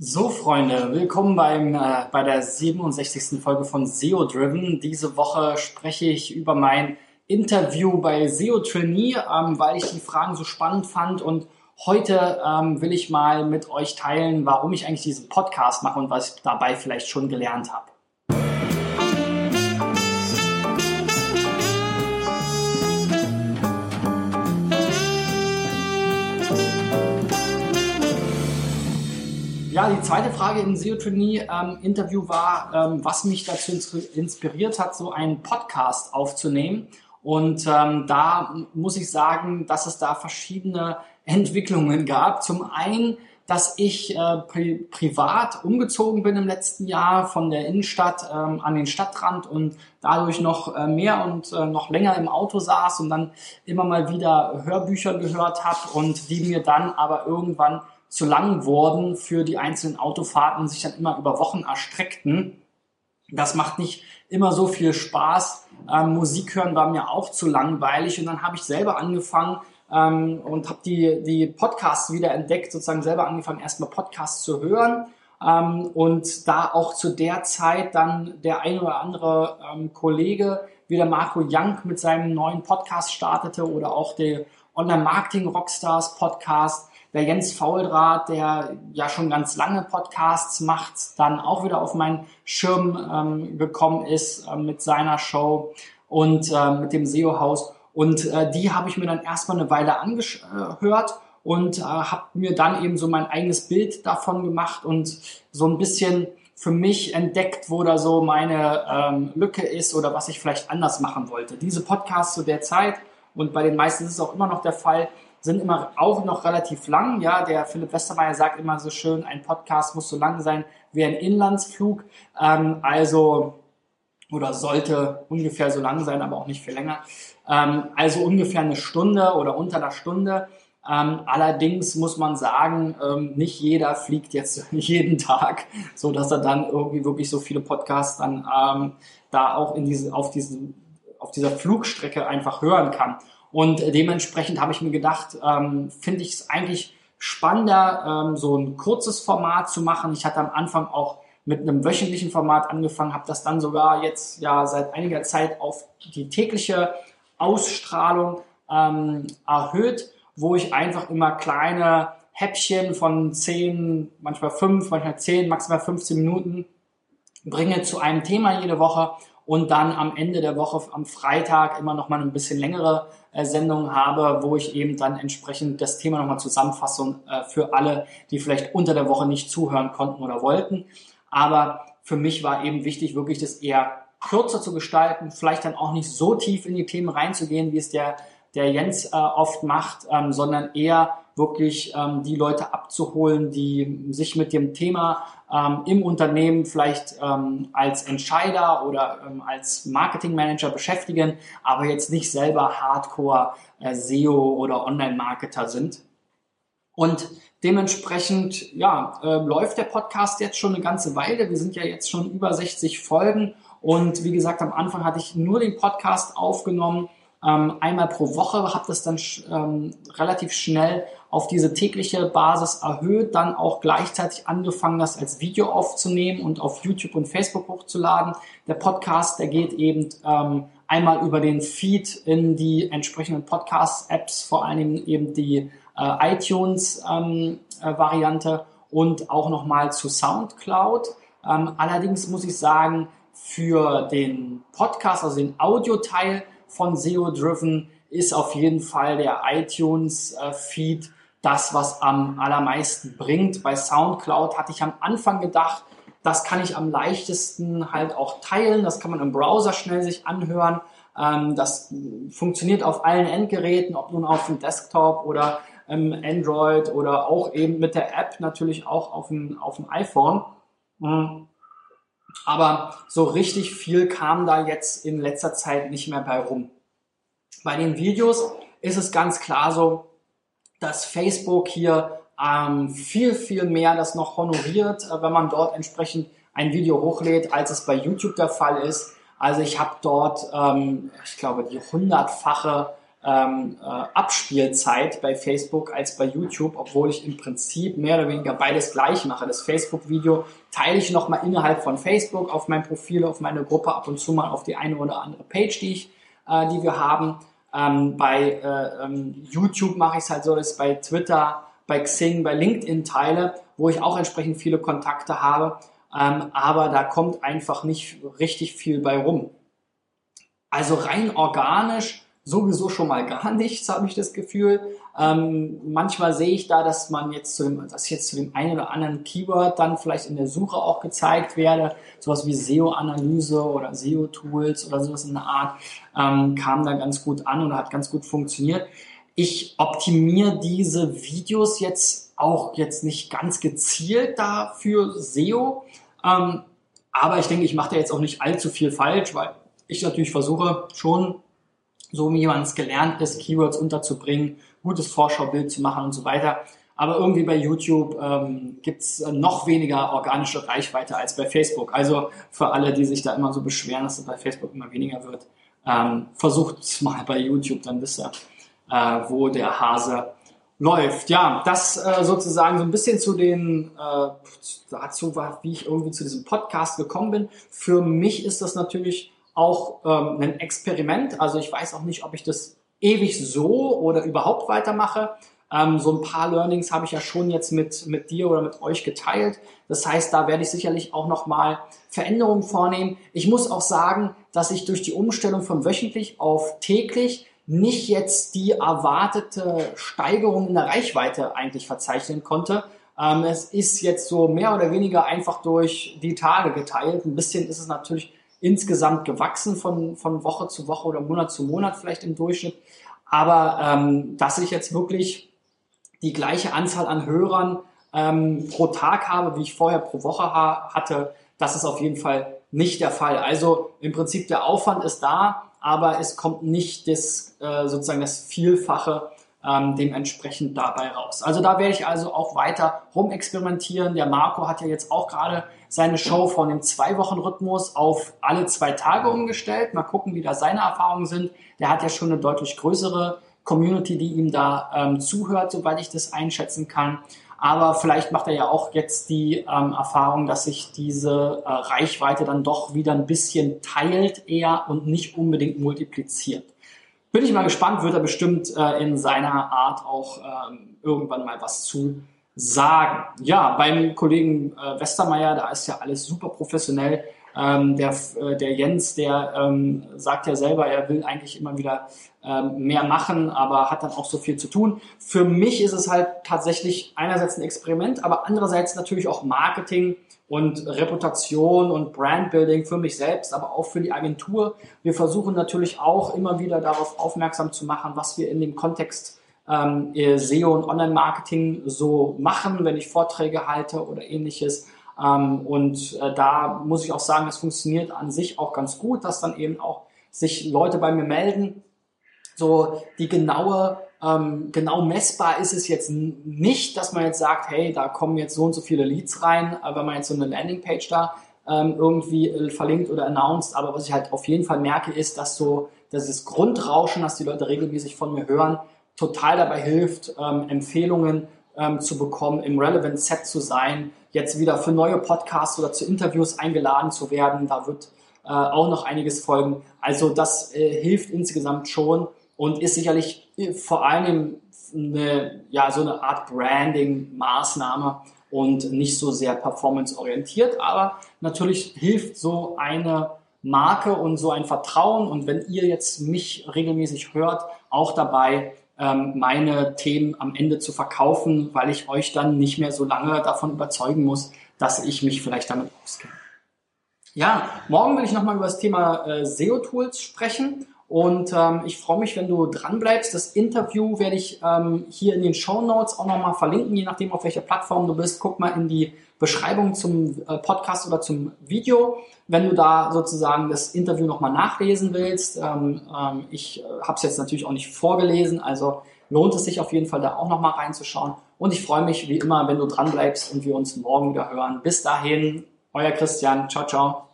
So, Freunde, willkommen beim, äh, bei der 67. Folge von SEO Driven. Diese Woche spreche ich über mein Interview bei SEO Trainee, ähm, weil ich die Fragen so spannend fand und heute ähm, will ich mal mit euch teilen, warum ich eigentlich diesen Podcast mache und was ich dabei vielleicht schon gelernt habe. Ja, die zweite Frage im SEO Trainee ähm, war, ähm, was mich dazu inspiriert hat, so einen Podcast aufzunehmen. Und ähm, da muss ich sagen, dass es da verschiedene Entwicklungen gab. Zum einen, dass ich äh, pri privat umgezogen bin im letzten Jahr von der Innenstadt ähm, an den Stadtrand und dadurch noch äh, mehr und äh, noch länger im Auto saß und dann immer mal wieder Hörbücher gehört habe und die mir dann aber irgendwann zu lang wurden für die einzelnen Autofahrten sich dann immer über Wochen erstreckten. Das macht nicht immer so viel Spaß. Ähm, Musik hören war mir auch zu langweilig und dann habe ich selber angefangen ähm, und habe die, die Podcasts wieder entdeckt, sozusagen selber angefangen, erstmal Podcasts zu hören. Ähm, und da auch zu der Zeit dann der ein oder andere ähm, Kollege, wie der Marco Young mit seinem neuen Podcast startete oder auch der Online-Marketing-Rockstars Podcast, der Jens Fauldraht, der ja schon ganz lange Podcasts macht, dann auch wieder auf meinen Schirm ähm, gekommen ist äh, mit seiner Show und äh, mit dem SEO-Haus. Und äh, die habe ich mir dann erstmal eine Weile angehört und äh, habe mir dann eben so mein eigenes Bild davon gemacht und so ein bisschen für mich entdeckt, wo da so meine ähm, Lücke ist oder was ich vielleicht anders machen wollte. Diese Podcasts zu der Zeit und bei den meisten ist es auch immer noch der Fall, sind immer auch noch relativ lang. Ja, der Philipp Westermeier sagt immer so schön, ein Podcast muss so lang sein wie ein Inlandsflug. Ähm, also, oder sollte ungefähr so lang sein, aber auch nicht viel länger. Ähm, also ungefähr eine Stunde oder unter einer Stunde. Ähm, allerdings muss man sagen, ähm, nicht jeder fliegt jetzt jeden Tag, so dass er dann irgendwie wirklich so viele Podcasts dann ähm, da auch in diese, auf, diesen, auf dieser Flugstrecke einfach hören kann. Und dementsprechend habe ich mir gedacht, ähm, finde ich es eigentlich spannender, ähm, so ein kurzes Format zu machen. Ich hatte am Anfang auch mit einem wöchentlichen Format angefangen, habe das dann sogar jetzt ja seit einiger Zeit auf die tägliche Ausstrahlung ähm, erhöht, wo ich einfach immer kleine Häppchen von 10, manchmal 5, manchmal 10, maximal 15 Minuten bringe zu einem Thema jede Woche und dann am Ende der Woche am Freitag immer noch mal ein bisschen längere äh, Sendung habe, wo ich eben dann entsprechend das Thema nochmal zusammenfasse äh, für alle, die vielleicht unter der Woche nicht zuhören konnten oder wollten. Aber für mich war eben wichtig, wirklich das eher kürzer zu gestalten, vielleicht dann auch nicht so tief in die Themen reinzugehen, wie es der, der Jens äh, oft macht, ähm, sondern eher wirklich ähm, die Leute abzuholen, die sich mit dem Thema ähm, im Unternehmen vielleicht ähm, als Entscheider oder ähm, als Marketingmanager beschäftigen, aber jetzt nicht selber Hardcore äh, SEO oder Online-Marketer sind. Und dementsprechend ja, äh, läuft der Podcast jetzt schon eine ganze Weile. Wir sind ja jetzt schon über 60 Folgen und wie gesagt, am Anfang hatte ich nur den Podcast aufgenommen ähm, einmal pro Woche, habe das dann ähm, relativ schnell auf diese tägliche Basis erhöht, dann auch gleichzeitig angefangen, das als Video aufzunehmen und auf YouTube und Facebook hochzuladen. Der Podcast, der geht eben ähm, einmal über den Feed in die entsprechenden Podcast-Apps, vor allem eben die äh, iTunes-Variante ähm, äh, und auch nochmal zu SoundCloud. Ähm, allerdings muss ich sagen, für den Podcast, also den Audioteil, von SEO Driven ist auf jeden Fall der iTunes äh, Feed das, was am allermeisten bringt. Bei SoundCloud hatte ich am Anfang gedacht, das kann ich am leichtesten halt auch teilen. Das kann man im Browser schnell sich anhören. Ähm, das funktioniert auf allen Endgeräten, ob nun auf dem Desktop oder ähm, Android oder auch eben mit der App natürlich auch auf dem, auf dem iPhone. Mhm. Aber so richtig viel kam da jetzt in letzter Zeit nicht mehr bei rum. Bei den Videos ist es ganz klar so, dass Facebook hier ähm, viel, viel mehr das noch honoriert, äh, wenn man dort entsprechend ein Video hochlädt, als es bei YouTube der Fall ist. Also ich habe dort, ähm, ich glaube, die hundertfache ähm, äh, Abspielzeit bei Facebook als bei YouTube, obwohl ich im Prinzip mehr oder weniger beides gleich mache. Das Facebook-Video teile ich nochmal innerhalb von Facebook auf mein Profil, auf meine Gruppe, ab und zu mal auf die eine oder andere Page, die, ich, äh, die wir haben. Ähm, bei äh, ähm, YouTube mache ich es halt so, dass ich bei Twitter, bei Xing, bei LinkedIn teile, wo ich auch entsprechend viele Kontakte habe. Ähm, aber da kommt einfach nicht richtig viel bei rum. Also rein organisch sowieso schon mal gar nichts, habe ich das Gefühl. Ähm, manchmal sehe ich da, dass man jetzt zu dem, dass jetzt zu dem einen oder anderen Keyword dann vielleicht in der Suche auch gezeigt werde, sowas wie SEO-Analyse oder SEO-Tools oder sowas in der Art, ähm, kam da ganz gut an und hat ganz gut funktioniert. Ich optimiere diese Videos jetzt auch jetzt nicht ganz gezielt dafür SEO, ähm, aber ich denke, ich mache da jetzt auch nicht allzu viel falsch, weil ich natürlich versuche schon so wie man es gelernt ist, Keywords unterzubringen, gutes Vorschaubild zu machen und so weiter. Aber irgendwie bei YouTube ähm, gibt es noch weniger organische Reichweite als bei Facebook. Also für alle, die sich da immer so beschweren, dass es bei Facebook immer weniger wird, ähm, versucht es mal bei YouTube, dann wisst ihr, äh, wo der Hase läuft. Ja, das äh, sozusagen so ein bisschen zu den äh, dazu war, wie ich irgendwie zu diesem Podcast gekommen bin. Für mich ist das natürlich auch ähm, ein Experiment. Also ich weiß auch nicht, ob ich das ewig so oder überhaupt weitermache. Ähm, so ein paar Learnings habe ich ja schon jetzt mit, mit dir oder mit euch geteilt. Das heißt, da werde ich sicherlich auch nochmal Veränderungen vornehmen. Ich muss auch sagen, dass ich durch die Umstellung von wöchentlich auf täglich nicht jetzt die erwartete Steigerung in der Reichweite eigentlich verzeichnen konnte. Ähm, es ist jetzt so mehr oder weniger einfach durch die Tage geteilt. Ein bisschen ist es natürlich insgesamt gewachsen von, von Woche zu Woche oder Monat zu Monat vielleicht im Durchschnitt. Aber ähm, dass ich jetzt wirklich die gleiche Anzahl an Hörern ähm, pro Tag habe, wie ich vorher pro Woche ha hatte, das ist auf jeden Fall nicht der Fall. Also im Prinzip der Aufwand ist da, aber es kommt nicht das, äh, sozusagen das Vielfache ähm, dementsprechend dabei raus. Also da werde ich also auch weiter rumexperimentieren. Der Marco hat ja jetzt auch gerade seine Show von dem Zwei-Wochen-Rhythmus auf alle zwei Tage umgestellt. Mal gucken, wie da seine Erfahrungen sind. Der hat ja schon eine deutlich größere Community, die ihm da ähm, zuhört, soweit ich das einschätzen kann. Aber vielleicht macht er ja auch jetzt die ähm, Erfahrung, dass sich diese äh, Reichweite dann doch wieder ein bisschen teilt eher und nicht unbedingt multipliziert. Bin ich mal gespannt, wird er bestimmt äh, in seiner Art auch ähm, irgendwann mal was zu sagen. Ja, beim Kollegen äh, Westermeier, da ist ja alles super professionell. Ähm, der, äh, der Jens, der ähm, sagt ja selber, er will eigentlich immer wieder ähm, mehr machen, aber hat dann auch so viel zu tun. Für mich ist es halt tatsächlich einerseits ein Experiment, aber andererseits natürlich auch Marketing und Reputation und Brandbuilding für mich selbst, aber auch für die Agentur. Wir versuchen natürlich auch immer wieder darauf aufmerksam zu machen, was wir in dem Kontext ähm, SEO und Online-Marketing so machen, wenn ich Vorträge halte oder ähnliches. Ähm, und äh, da muss ich auch sagen, es funktioniert an sich auch ganz gut, dass dann eben auch sich Leute bei mir melden. So die genaue ähm, genau messbar ist es jetzt nicht, dass man jetzt sagt, hey, da kommen jetzt so und so viele Leads rein, wenn man jetzt so eine Landingpage da ähm, irgendwie äh, verlinkt oder announced. Aber was ich halt auf jeden Fall merke, ist, dass so dieses Grundrauschen, das die Leute regelmäßig von mir hören, total dabei hilft, ähm, Empfehlungen ähm, zu bekommen, im Relevant Set zu sein, jetzt wieder für neue Podcasts oder zu Interviews eingeladen zu werden. Da wird äh, auch noch einiges folgen. Also das äh, hilft insgesamt schon und ist sicherlich vor allem eine, ja, so eine Art Branding-Maßnahme und nicht so sehr performance-orientiert, aber natürlich hilft so eine Marke und so ein Vertrauen. Und wenn ihr jetzt mich regelmäßig hört, auch dabei, ähm, meine Themen am Ende zu verkaufen, weil ich euch dann nicht mehr so lange davon überzeugen muss, dass ich mich vielleicht damit auskenne. Ja, morgen will ich nochmal über das Thema äh, SEO-Tools sprechen und ähm, ich freue mich, wenn du dran bleibst. Das Interview werde ich ähm, hier in den Show Notes auch nochmal verlinken, je nachdem, auf welcher Plattform du bist. Guck mal in die Beschreibung zum äh, Podcast oder zum Video, wenn du da sozusagen das Interview nochmal nachlesen willst. Ähm, ähm, ich äh, habe es jetzt natürlich auch nicht vorgelesen, also lohnt es sich auf jeden Fall da auch nochmal reinzuschauen. Und ich freue mich wie immer, wenn du dran bleibst und wir uns morgen wieder hören. Bis dahin, euer Christian. Ciao, ciao.